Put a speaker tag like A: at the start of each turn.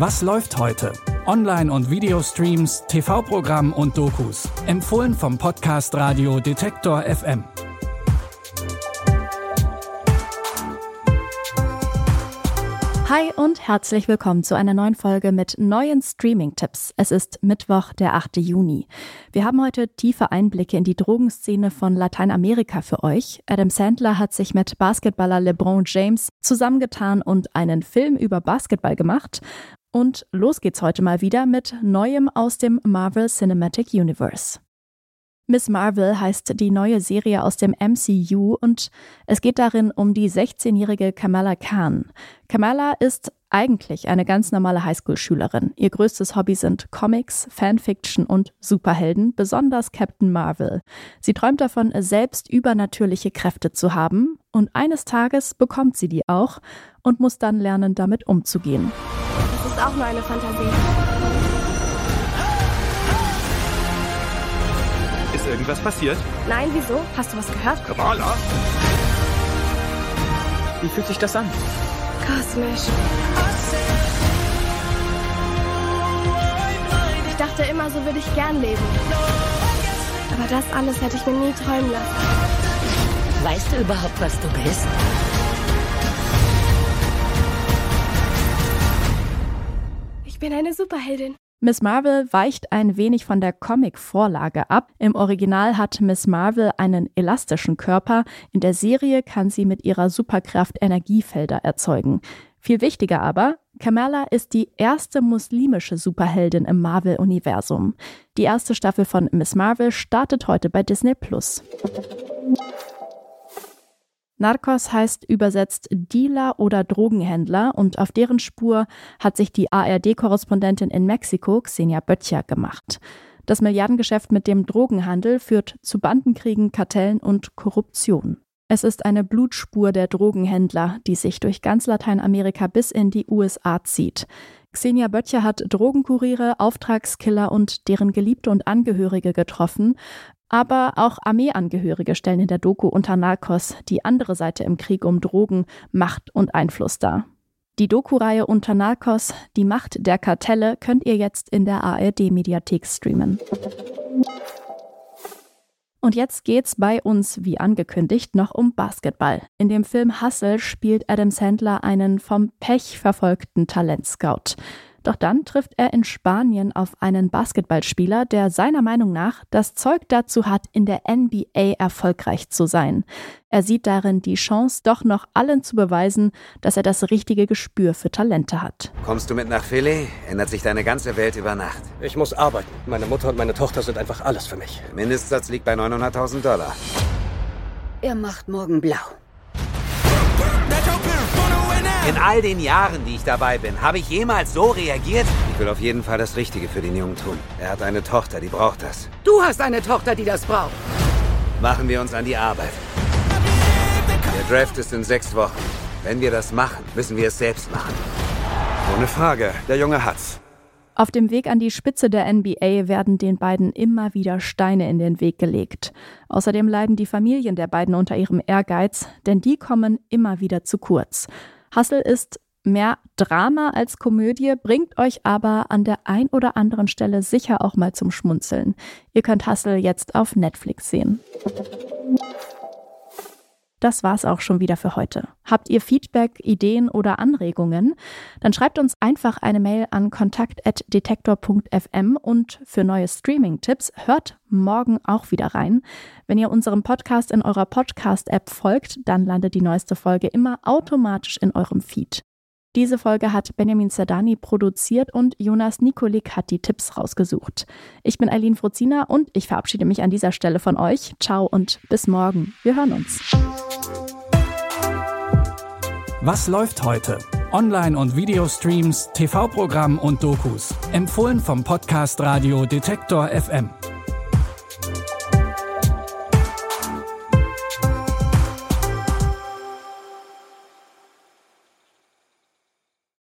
A: Was läuft heute? Online- und Videostreams, TV-Programm und Dokus. Empfohlen vom Podcast Radio Detektor FM.
B: Hi und herzlich willkommen zu einer neuen Folge mit neuen Streaming-Tipps. Es ist Mittwoch, der 8. Juni. Wir haben heute tiefe Einblicke in die Drogenszene von Lateinamerika für euch. Adam Sandler hat sich mit Basketballer LeBron James zusammengetan und einen Film über Basketball gemacht. Und los geht's heute mal wieder mit Neuem aus dem Marvel Cinematic Universe. Miss Marvel heißt die neue Serie aus dem MCU und es geht darin um die 16-jährige Kamala Khan. Kamala ist eigentlich eine ganz normale Highschool-Schülerin. Ihr größtes Hobby sind Comics, Fanfiction und Superhelden, besonders Captain Marvel. Sie träumt davon, selbst übernatürliche Kräfte zu haben und eines Tages bekommt sie die auch und muss dann lernen, damit umzugehen.
C: Das ist auch nur eine Fantasie.
D: Ist irgendwas passiert?
C: Nein, wieso? Hast du was gehört?
D: Kamala? Wie fühlt sich das an?
C: Kosmisch. Ich dachte immer, so würde ich gern leben. Aber das alles hätte ich mir nie träumen lassen.
E: Weißt du überhaupt, was du bist?
C: Bin eine Superheldin.
B: Miss Marvel weicht ein wenig von der Comic-Vorlage ab. Im Original hat Miss Marvel einen elastischen Körper. In der Serie kann sie mit ihrer Superkraft Energiefelder erzeugen. Viel wichtiger aber, Kamala ist die erste muslimische Superheldin im Marvel-Universum. Die erste Staffel von Miss Marvel startet heute bei Disney Plus. Narcos heißt übersetzt Dealer oder Drogenhändler und auf deren Spur hat sich die ARD-Korrespondentin in Mexiko, Xenia Böttcher, gemacht. Das Milliardengeschäft mit dem Drogenhandel führt zu Bandenkriegen, Kartellen und Korruption. Es ist eine Blutspur der Drogenhändler, die sich durch ganz Lateinamerika bis in die USA zieht. Xenia Böttcher hat Drogenkuriere, Auftragskiller und deren Geliebte und Angehörige getroffen. Aber auch Armeeangehörige stellen in der Doku unter Narcos die andere Seite im Krieg um Drogen, Macht und Einfluss dar. Die Doku-Reihe unter Narcos, die Macht der Kartelle, könnt ihr jetzt in der ARD-Mediathek streamen. Und jetzt geht's bei uns, wie angekündigt, noch um Basketball. In dem Film Hustle spielt Adam Sandler einen vom Pech verfolgten Talentscout. Doch dann trifft er in Spanien auf einen Basketballspieler, der seiner Meinung nach das Zeug dazu hat, in der NBA erfolgreich zu sein. Er sieht darin die Chance, doch noch allen zu beweisen, dass er das richtige Gespür für Talente hat.
F: Kommst du mit nach Philly, ändert sich deine ganze Welt über Nacht.
G: Ich muss arbeiten. Meine Mutter und meine Tochter sind einfach alles für mich.
F: Der Mindestsatz liegt bei 900.000 Dollar.
E: Er macht morgen blau.
F: In all den Jahren, die ich dabei bin, habe ich jemals so reagiert? Ich will auf jeden Fall das Richtige für den Jungen tun. Er hat eine Tochter, die braucht das.
E: Du hast eine Tochter, die das braucht.
F: Machen wir uns an die Arbeit. Der Draft ist in sechs Wochen. Wenn wir das machen, müssen wir es selbst machen.
D: Ohne Frage, der Junge hat's.
B: Auf dem Weg an die Spitze der NBA werden den beiden immer wieder Steine in den Weg gelegt. Außerdem leiden die Familien der beiden unter ihrem Ehrgeiz, denn die kommen immer wieder zu kurz. Hustle ist mehr Drama als Komödie, bringt euch aber an der ein oder anderen Stelle sicher auch mal zum Schmunzeln. Ihr könnt Hustle jetzt auf Netflix sehen. Das war's auch schon wieder für heute. Habt ihr Feedback, Ideen oder Anregungen? Dann schreibt uns einfach eine Mail an kontakt.detektor.fm und für neue Streaming-Tipps hört morgen auch wieder rein. Wenn ihr unserem Podcast in eurer Podcast-App folgt, dann landet die neueste Folge immer automatisch in eurem Feed. Diese Folge hat Benjamin Zerdani produziert und Jonas Nikolik hat die Tipps rausgesucht. Ich bin Eileen Fruzina und ich verabschiede mich an dieser Stelle von euch. Ciao und bis morgen. Wir hören uns.
A: Was läuft heute? Online- und Videostreams, TV-Programm und Dokus. Empfohlen vom Podcast Radio Detektor FM.